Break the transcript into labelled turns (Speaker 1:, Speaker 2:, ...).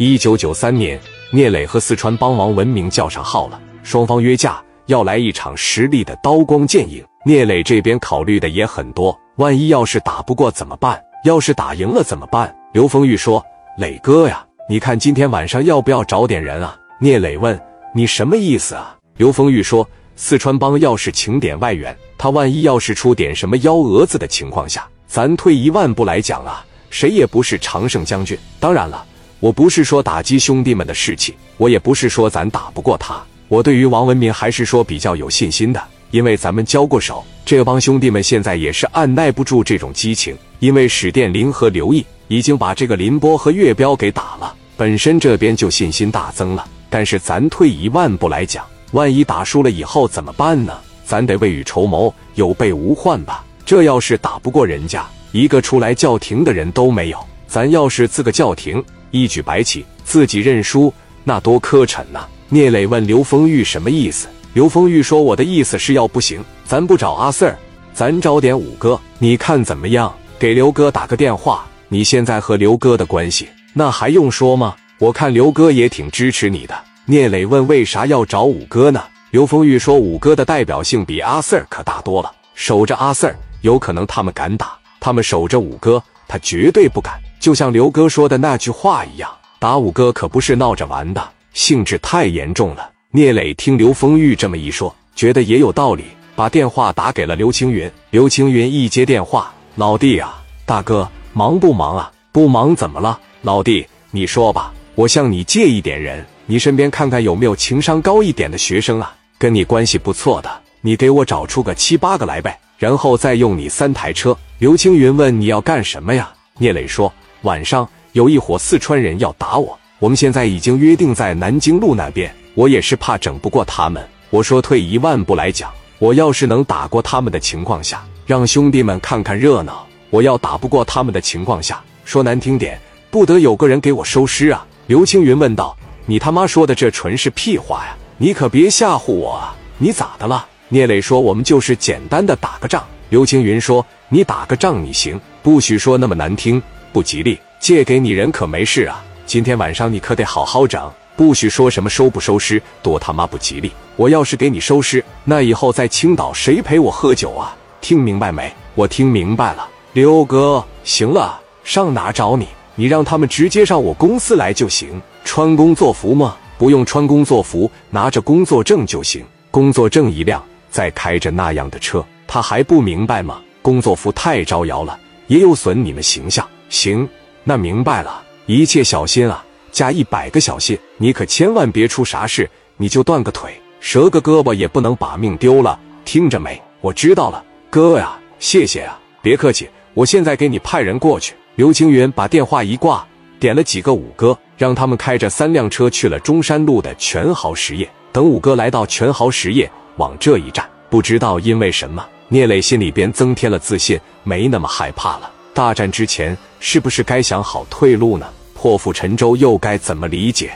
Speaker 1: 一九九三年，聂磊和四川帮王文明叫上号了，双方约架要来一场实力的刀光剑影。聂磊这边考虑的也很多，万一要是打不过怎么办？要是打赢了怎么办？刘丰玉说：“磊哥呀，你看今天晚上要不要找点人啊？”聂磊问：“你什么意思啊？”刘丰玉说：“四川帮要是请点外援，他万一要是出点什么幺蛾子的情况下，咱退一万步来讲啊，谁也不是常胜将军。当然了。”我不是说打击兄弟们的士气，我也不是说咱打不过他。我对于王文明还是说比较有信心的，因为咱们交过手。这帮兄弟们现在也是按耐不住这种激情，因为史殿林和刘毅已经把这个林波和岳彪给打了，本身这边就信心大增了。但是咱退一万步来讲，万一打输了以后怎么办呢？咱得未雨绸缪，有备无患吧。这要是打不过人家，一个出来叫停的人都没有，咱要是自个叫停。一举白起，自己认输，那多磕碜呐！聂磊问刘丰玉什么意思？刘丰玉说：“我的意思是要不行，咱不找阿 Sir，咱找点五哥，你看怎么样？给刘哥打个电话。你现在和刘哥的关系，那还用说吗？我看刘哥也挺支持你的。”聂磊问：“为啥要找五哥呢？”刘丰玉说：“五哥的代表性比阿 Sir 可大多了，守着阿 Sir，有可能他们敢打；他们守着五哥，他绝对不敢。”就像刘哥说的那句话一样，打五哥可不是闹着玩的，性质太严重了。聂磊听刘丰玉这么一说，觉得也有道理，把电话打给了刘青云。刘青云一接电话：“老弟啊，大哥，忙不忙啊？不忙怎么了？老弟，你说吧，我向你借一点人，你身边看看有没有情商高一点的学生啊，跟你关系不错的，你给我找出个七八个来呗，然后再用你三台车。”刘青云问：“你要干什么呀？”聂磊说。晚上有一伙四川人要打我，我们现在已经约定在南京路那边。我也是怕整不过他们。我说退一万步来讲，我要是能打过他们的情况下，让兄弟们看看热闹。我要打不过他们的情况下，说难听点，不得有个人给我收尸啊！刘青云问道：“你他妈说的这纯是屁话呀！你可别吓唬我啊！你咋的了？”聂磊说：“我们就是简单的打个仗。”刘青云说：“你打个仗你行，不许说那么难听。”不吉利，借给你人可没事啊！今天晚上你可得好好整，不许说什么收不收尸，多他妈不吉利！我要是给你收尸，那以后在青岛谁陪我喝酒啊？听明白没？我听明白了，刘哥，行了，上哪找你？你让他们直接上我公司来就行。穿工作服吗？不用穿工作服，拿着工作证就行。工作证一亮，再开着那样的车，他还不明白吗？工作服太招摇了，也有损你们形象。行，那明白了，一切小心啊，加一百个小心，你可千万别出啥事，你就断个腿、折个胳膊也不能把命丢了，听着没？我知道了，哥呀，谢谢啊，别客气，我现在给你派人过去。刘青云把电话一挂，点了几个五哥，让他们开着三辆车去了中山路的全豪实业。等五哥来到全豪实业，往这一站，不知道因为什么，聂磊心里边增添了自信，没那么害怕了。大战之前，是不是该想好退路呢？破釜沉舟又该怎么理解？